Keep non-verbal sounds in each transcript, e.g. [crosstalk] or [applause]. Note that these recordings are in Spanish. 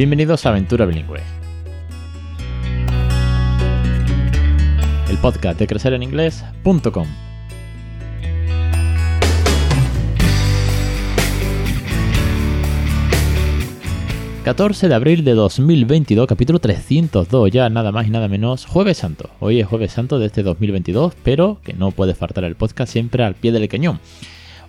Bienvenidos a Aventura Bilingüe. El podcast de crecereninglés.com. 14 de abril de 2022, capítulo 302, ya nada más y nada menos, Jueves Santo. Hoy es Jueves Santo de este 2022, pero que no puede faltar el podcast siempre al pie del cañón.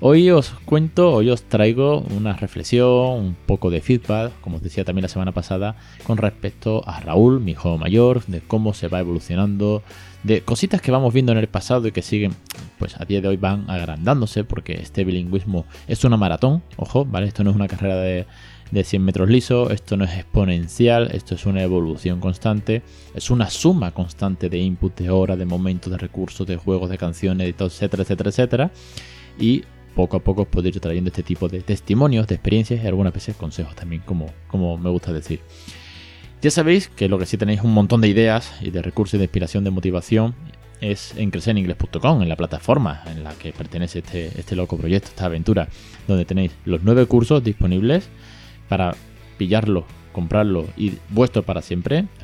Hoy os cuento, hoy os traigo una reflexión, un poco de feedback, como os decía también la semana pasada, con respecto a Raúl, mi hijo mayor, de cómo se va evolucionando, de cositas que vamos viendo en el pasado y que siguen, pues a día de hoy van agrandándose, porque este bilingüismo es una maratón, ojo, ¿vale? Esto no es una carrera de de 100 metros liso, esto no es exponencial, esto es una evolución constante, es una suma constante de input, de horas, de momentos, de recursos, de juegos, de canciones, etcétera, etcétera, etcétera. Y poco a poco os ir trayendo este tipo de testimonios, de experiencias y algunas veces consejos también, como, como me gusta decir. Ya sabéis que lo que sí tenéis un montón de ideas y de recursos de inspiración, de motivación, es en crecereningles.com, en la plataforma en la que pertenece este, este loco proyecto, esta aventura, donde tenéis los nueve cursos disponibles para pillarlo, comprarlo y vuestro para siempre, ¿de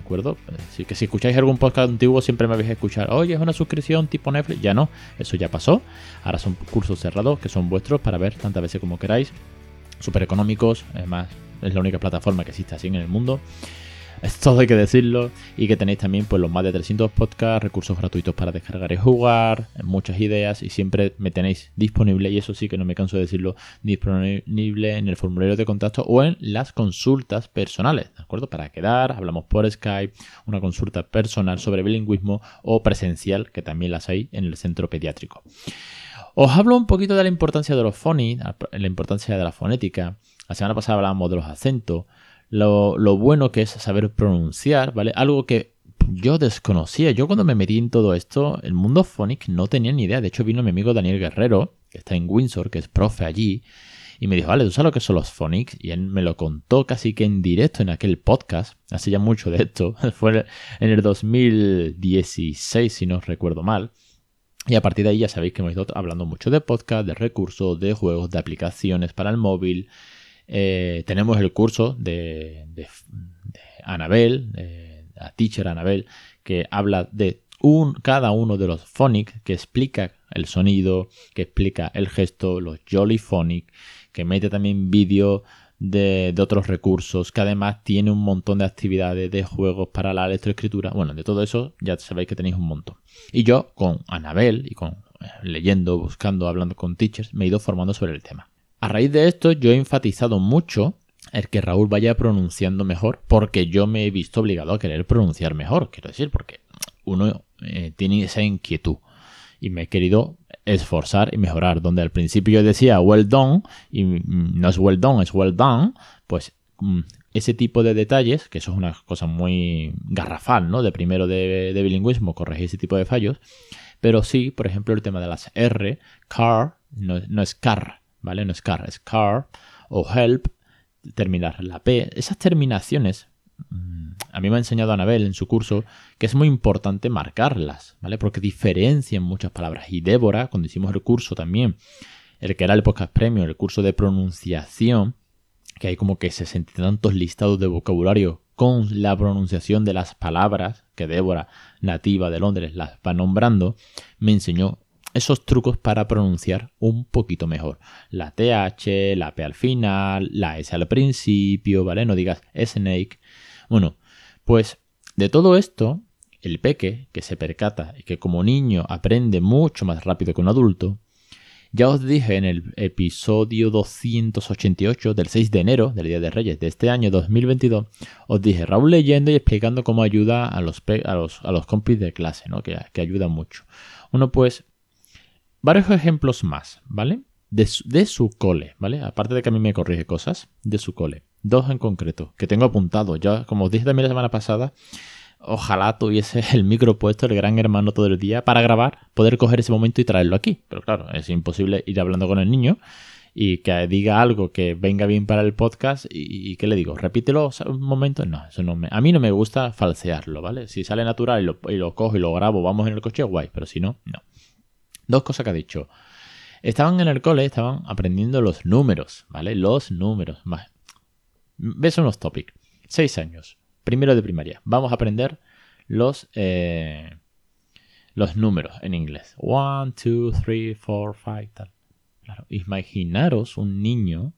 Así que si escucháis algún podcast antiguo siempre me habéis escuchado, oye, es una suscripción tipo Netflix, ya no, eso ya pasó, ahora son cursos cerrados que son vuestros para ver tantas veces como queráis, súper económicos, además es la única plataforma que existe así en el mundo [laughs] todo hay que decirlo. Y que tenéis también pues, los más de 300 podcasts, recursos gratuitos para descargar y jugar, muchas ideas. Y siempre me tenéis disponible, y eso sí que no me canso de decirlo, disponible en el formulario de contacto o en las consultas personales. ¿De acuerdo? Para quedar, hablamos por Skype, una consulta personal sobre bilingüismo o presencial, que también las hay en el centro pediátrico. Os hablo un poquito de la importancia de los phonics, la importancia de la fonética. La semana pasada hablábamos de los acentos lo, bueno que es saber pronunciar, ¿vale? Algo que yo desconocía. Yo cuando me metí en todo esto, el mundo phonics no tenía ni idea. De hecho, vino mi amigo Daniel Guerrero, que está en Windsor, que es profe allí, y me dijo, vale, ¿tú sabes lo que son los phonics? Y él me lo contó casi que en directo en aquel podcast. Hace ya mucho de esto. [laughs] Fue en el 2016, si no recuerdo mal. Y a partir de ahí ya sabéis que hemos ido hablando mucho de podcast, de recursos, de juegos, de aplicaciones para el móvil, eh, tenemos el curso de, de, Anabel, la teacher Anabel, que habla de un, cada uno de los phonics, que explica el sonido, que explica el gesto, los jolly phonics, que mete también vídeo de, otros recursos, que además tiene un montón de actividades de juegos para la lectoescritura. Bueno, de todo eso ya sabéis que tenéis un montón. Y yo con Anabel y con eh, leyendo, buscando, hablando con teachers, me he ido formando sobre el tema. A raíz de esto yo he enfatizado mucho el que Raúl vaya pronunciando mejor porque yo me he visto obligado a querer pronunciar mejor, quiero decir, porque uno eh, tiene esa inquietud y me he querido esforzar y mejorar. Donde al principio yo decía well done y no es well done, es well done, pues mm, ese tipo de detalles, que eso es una cosa muy garrafal, ¿no? De primero de, bilingüismo, corregir ese tipo de fallos. Pero sí, por ejemplo, el tema de las R, car, no es car, ¿vale? No es car, es car o help, terminar la P. Esas terminaciones, mm, a mí me ha enseñado Anabel en su curso que es muy importante marcarlas, ¿vale? Porque diferencian muchas palabras. Y Débora, cuando hicimos el curso también, el que era el podcast premio, el curso de pronunciación, que hay como que 60 tantos listados de vocabulario con la pronunciación de las palabras que Débora, nativa de Londres, las va nombrando, me enseñó esos trucos para pronunciar un poquito mejor. La TH, la P al final, la S al principio, ¿vale? No digas snake. Bueno, pues de todo esto, el peque, que se percata y que como niño aprende mucho más rápido que un adulto, ya os dije en el episodio 288 del 6 de enero del Día de Reyes de este año 2022, os dije Raúl leyendo y explicando cómo ayuda a los, a los, a los compis de clase, ¿no? que, que ayuda mucho. Uno pues varios ejemplos más, ¿vale? De su, cole, ¿vale? Aparte de que a mí me corrige cosas, de su cole. Dos en concreto, que tengo apuntado. Ya, como os dije también la semana pasada, ojalá tuviese el micro puesto, el gran hermano todo el día, para grabar, poder coger ese momento y traerlo aquí. Pero claro, es imposible ir hablando con el niño y que diga algo que venga bien para el podcast y, que le digo, repítelo un momento. No, eso no me, a mí no me gusta falsearlo, ¿vale? Si sale natural y lo, y lo cojo y lo grabo, vamos en el coche, guay, pero si no, no. Dos cosas que ha dicho. Estaban en el cole, estaban aprendiendo los números, ¿vale? Los números. Ves unos topics. Seis años. Primero de primaria. Vamos a aprender los, eh, los números en inglés. One, two, three, four, five, tal. Claro, imaginaros un niño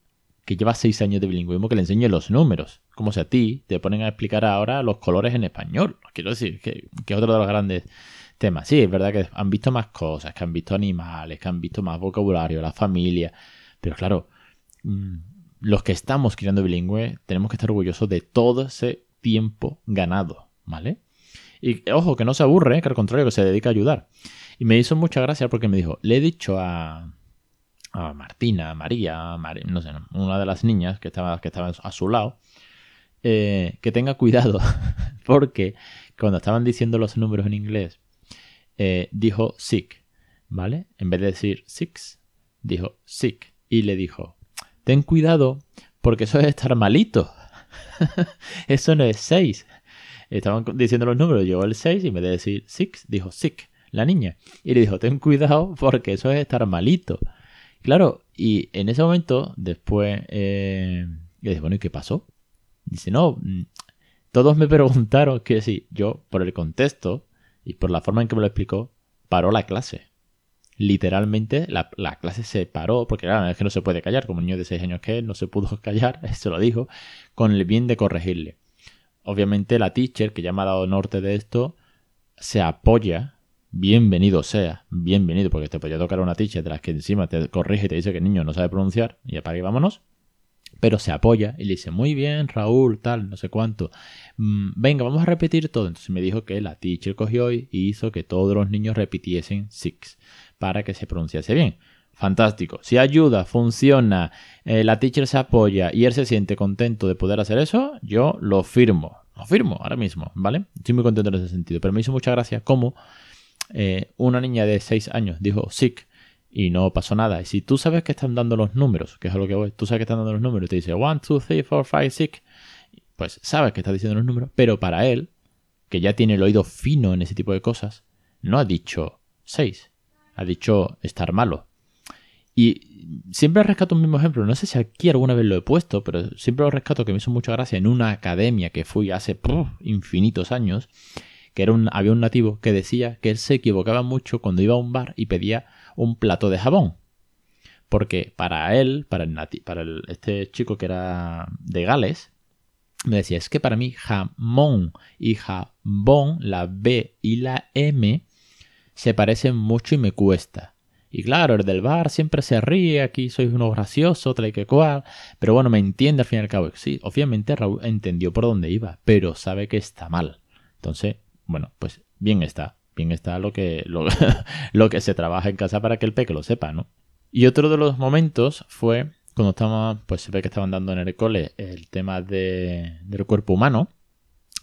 que lleva seis años de bilingüismo que le enseñe los números. Como si a ti te ponen a explicar ahora los colores en español. Quiero decir, que, que otro de los grandes temas. Sí, es verdad que han visto más cosas, que han visto animales, que han visto más vocabulario, la familia. Pero claro, mm, los que estamos criando bilingüe tenemos que estar orgullosos de todo ese tiempo ganado, ¿vale? Y ojo, que no se aburre, que al contrario, que se dedica a ayudar. Y me hizo mucha gracia porque me dijo, le he dicho a, a Martina, a María, no sé, una de las niñas que estaba, que estaba a su lado, eh, que tenga cuidado [laughs] porque cuando estaban diciendo los números en inglés, eh, dijo sick, ¿vale? En vez de decir six, dijo sick. Y le dijo, ten cuidado porque eso es estar malito. [laughs] eso no es seis. Estaban diciendo los números, llegó el 6 y en vez de decir six, dijo sick, la niña. Y le dijo, ten cuidado porque eso es estar malito. Claro, y en ese momento, después, eh, le dije, bueno, ¿y qué pasó? Dice, no, mm, todos me preguntaron que si yo, por el contexto, y por la forma en que me lo explicó, paró la clase. Literalmente la, clase se paró, porque claro, es que no se puede callar, como un niño de 6 años que no se pudo [laughs] callar, [laughs] se lo dijo, con el bien de corregirle. Obviamente la teacher, que ya me ha dado norte de esto, se apoya, bienvenido sea, bienvenido, porque te podía tocar una teacher de las que encima te corrige y te dice que el niño no sabe pronunciar, y apague vámonos pero se apoya y le dice, muy bien, Raúl, tal, no sé cuánto. Mm, venga, vamos a repetir todo. Entonces me dijo que la teacher cogió y hizo que todos los niños repitiesen six para que se pronunciase bien. Fantástico. Si ayuda, funciona, eh, la teacher se apoya y él se siente contento de poder hacer eso, yo lo firmo. Lo firmo ahora mismo, ¿vale? Estoy muy contento en ese sentido. Pero me hizo mucha gracia cómo eh, una niña de 6 años dijo sick y no pasó nada. Y si tú sabes que están dando los números, que es a lo que voy, tú sabes que están dando los números y te dice 1, 2, 3, 4, 5, 6, pues sabes que está diciendo los números, pero para él, que ya tiene el oído fino en ese tipo de cosas, no ha dicho 6, ha dicho estar malo. Y siempre rescato un mismo ejemplo, no sé si aquí alguna vez lo he puesto, pero siempre lo rescato que me hizo mucha gracia en una academia que fui hace infinitos años, que había un nativo que decía que él se equivocaba mucho cuando iba a un bar y pedía un plato de jabón. Porque para él, para, el este chico que era de Gales, me decía, es que para mí jamón y jabón, la B y la M, se parecen mucho y me cuesta. Y claro, el del bar siempre se ríe, aquí sois uno gracioso, tal y que cual. Pero bueno, me entiende al fin y al cabo. Sí, obviamente Raúl entendió por dónde iba, pero sabe que está mal. Entonces, bueno, pues bien está bien está lo que, [laughs] lo, que se trabaja en casa para que el peque lo sepa, ¿no? Y otro de los momentos fue cuando estábamos, pues se ve que estaban dando en el cole el tema de, del cuerpo humano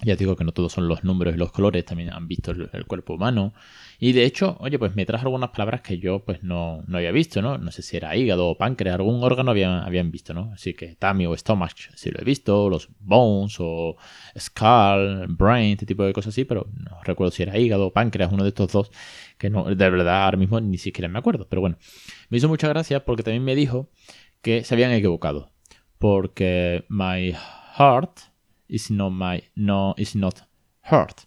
ya digo que no todos son los números y los colores, también han visto el, cuerpo humano. Y de hecho, oye, pues me trajo algunas palabras que yo pues no, no, había visto, ¿no? No sé si era hígado o páncreas, algún órgano habían, habían visto, ¿no? Así que tummy o stomach sí lo he visto, los bones o skull, brain, este tipo de cosas así, pero no recuerdo si era hígado o páncreas, uno de estos dos, que no, de verdad ahora mismo ni siquiera me acuerdo. Pero bueno, me hizo mucha gracia porque también me dijo que se habían equivocado. Porque my heart is not my no is not hurt.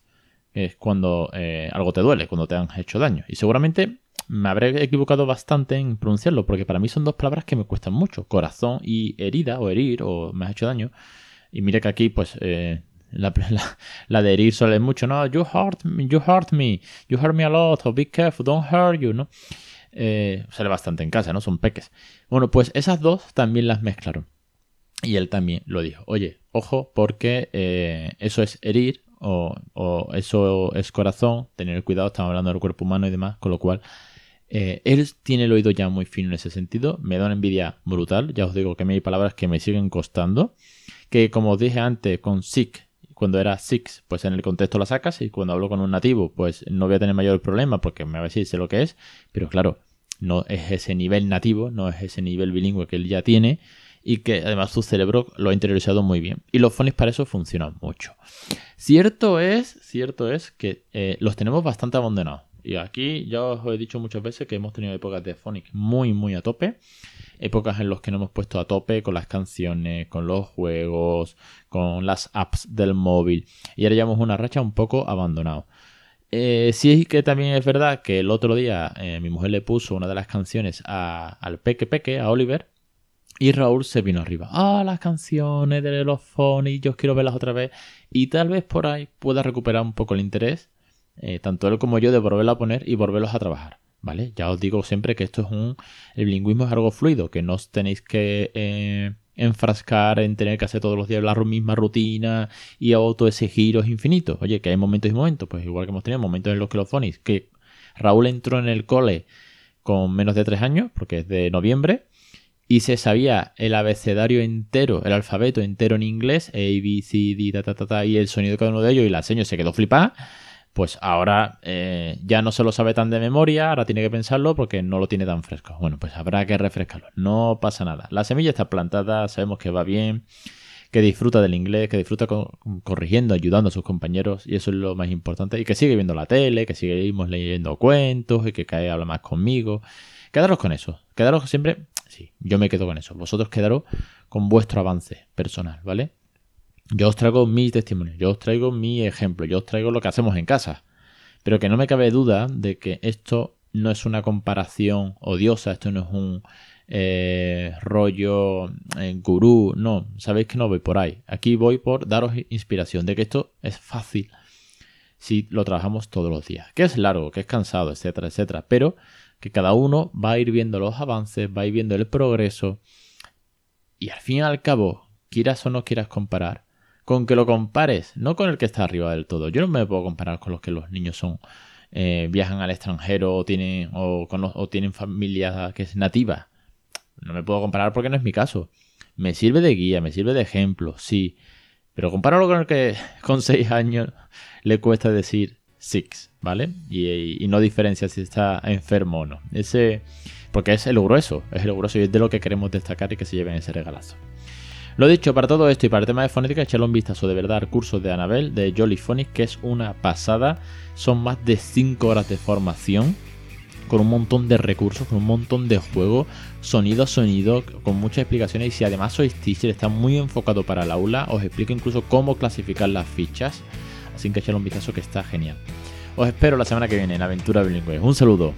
Es cuando eh, algo te duele, cuando te han hecho daño. Y seguramente me habré equivocado bastante en pronunciarlo, porque para mí son dos palabras que me cuestan mucho. Corazón y herida, o herir, o me has hecho daño. Y mire que aquí, pues, eh, [laughs] la, la, de herir suele mucho, ¿no? You hurt me, you hurt me, you hurt me a lot, o be careful, don't hurt you, ¿no? Eh, sale bastante en casa, ¿no? Son peques. Bueno, pues esas dos también las mezclaron. Y él también lo dijo. Oye, ojo, porque eh, eso es herir o, eso es corazón. Tener cuidado, estamos hablando del cuerpo humano y demás. Con lo cual, eh, él tiene el oído ya muy fino en ese sentido. Me da una envidia brutal. Ya os digo que me hay palabras que me siguen costando. Que como os dije antes, con sick, cuando era six, pues en el contexto la sacas. Y cuando hablo con un nativo, pues no voy a tener mayor problema porque me va a decir sé lo que es. Pero claro, no es ese nivel nativo, no es ese nivel bilingüe que él ya tiene y que además su cerebro lo ha interiorizado muy bien. Y los phonics para eso funcionan mucho. Cierto es, cierto es que eh, los tenemos bastante abandonados. Y aquí ya os he dicho muchas veces que hemos tenido épocas de phonics muy, muy a tope. épocas en las que nos hemos puesto a tope con las canciones, con los juegos, con las apps del móvil. Y ahora llevamos una racha un poco abandonado. Eh, sí es que también es verdad que el otro día eh, mi mujer le puso una de las canciones al Peque Peque, a Oliver, y Raúl se vino arriba. Ah, las canciones de los y yo quiero verlas otra vez. Y tal vez por ahí pueda recuperar un poco el interés, eh, tanto él como yo, de volverlo a poner y volverlos a trabajar. ¿Vale? Ya os digo siempre que esto es un. El bilingüismo es algo fluido, que no os tenéis que eh, enfrascar en tener que hacer todos los días la misma rutina y auto ese giros infinitos. Oye, que hay momentos y momentos, pues igual que hemos tenido momentos en los que los phonics, que Raúl entró en el cole con menos de tres años, porque es de noviembre, y se sabía el abecedario entero, el alfabeto entero en inglés, A, B, C, D, ta, ta, ta, ta y el sonido de cada uno de ellos, y la seño se quedó flipada, pues ahora eh, ya no se lo sabe tan de memoria, ahora tiene que pensarlo porque no lo tiene tan fresco. Bueno, pues habrá que refrescarlo, no pasa nada. La semilla está plantada, sabemos que va bien, que disfruta del inglés, que disfruta corrigiendo, ayudando a sus compañeros, y eso es lo más importante, y que sigue viendo la tele, que seguimos leyendo cuentos, y que cae habla más conmigo. Quedaros con eso, quedaros siempre Sí, yo me quedo con eso. Vosotros quedaros con vuestro avance personal, ¿vale? Yo os traigo mi testimonio, yo os traigo mi ejemplo, yo os traigo lo que hacemos en casa. Pero que no me cabe duda de que esto no es una comparación odiosa, esto no es un eh, rollo eh, gurú, no, sabéis que no voy por ahí. Aquí voy por daros inspiración de que esto es fácil si lo trabajamos todos los días. Que es largo, que es cansado, etcétera, etcétera. Pero que cada uno va a ir viendo los avances, va a ir viendo el progreso y al fin y al cabo, quieras o no quieras comparar, con que lo compares, no con el que está arriba del todo. Yo no me puedo comparar con los que los niños son eh, viajan al extranjero o tienen o, o tienen familia que es nativa. No me puedo comparar porque no es mi caso. Me sirve de guía, me sirve de ejemplo, sí. Pero compáralo con el que con 6 años le cuesta decir six, ¿vale? Y, no diferencia si está enfermo o no. Ese, porque es el grueso, es el grueso y es de lo que queremos destacar y que se lleven ese regalazo. Lo dicho, para todo esto y para el tema de fonética, echarle un vistazo de verdad al curso de Anabel de Jolly Phonics, que es una pasada. Son más de 5 horas de formación con un montón de recursos, con un montón de juegos, sonido a sonido, con muchas explicaciones. Y si además sois teacher, está muy enfocado para el aula, os explico incluso cómo clasificar las fichas sin que echarle un vistazo que está genial. Os espero la semana que viene en Aventura Bilingüe. Un saludo.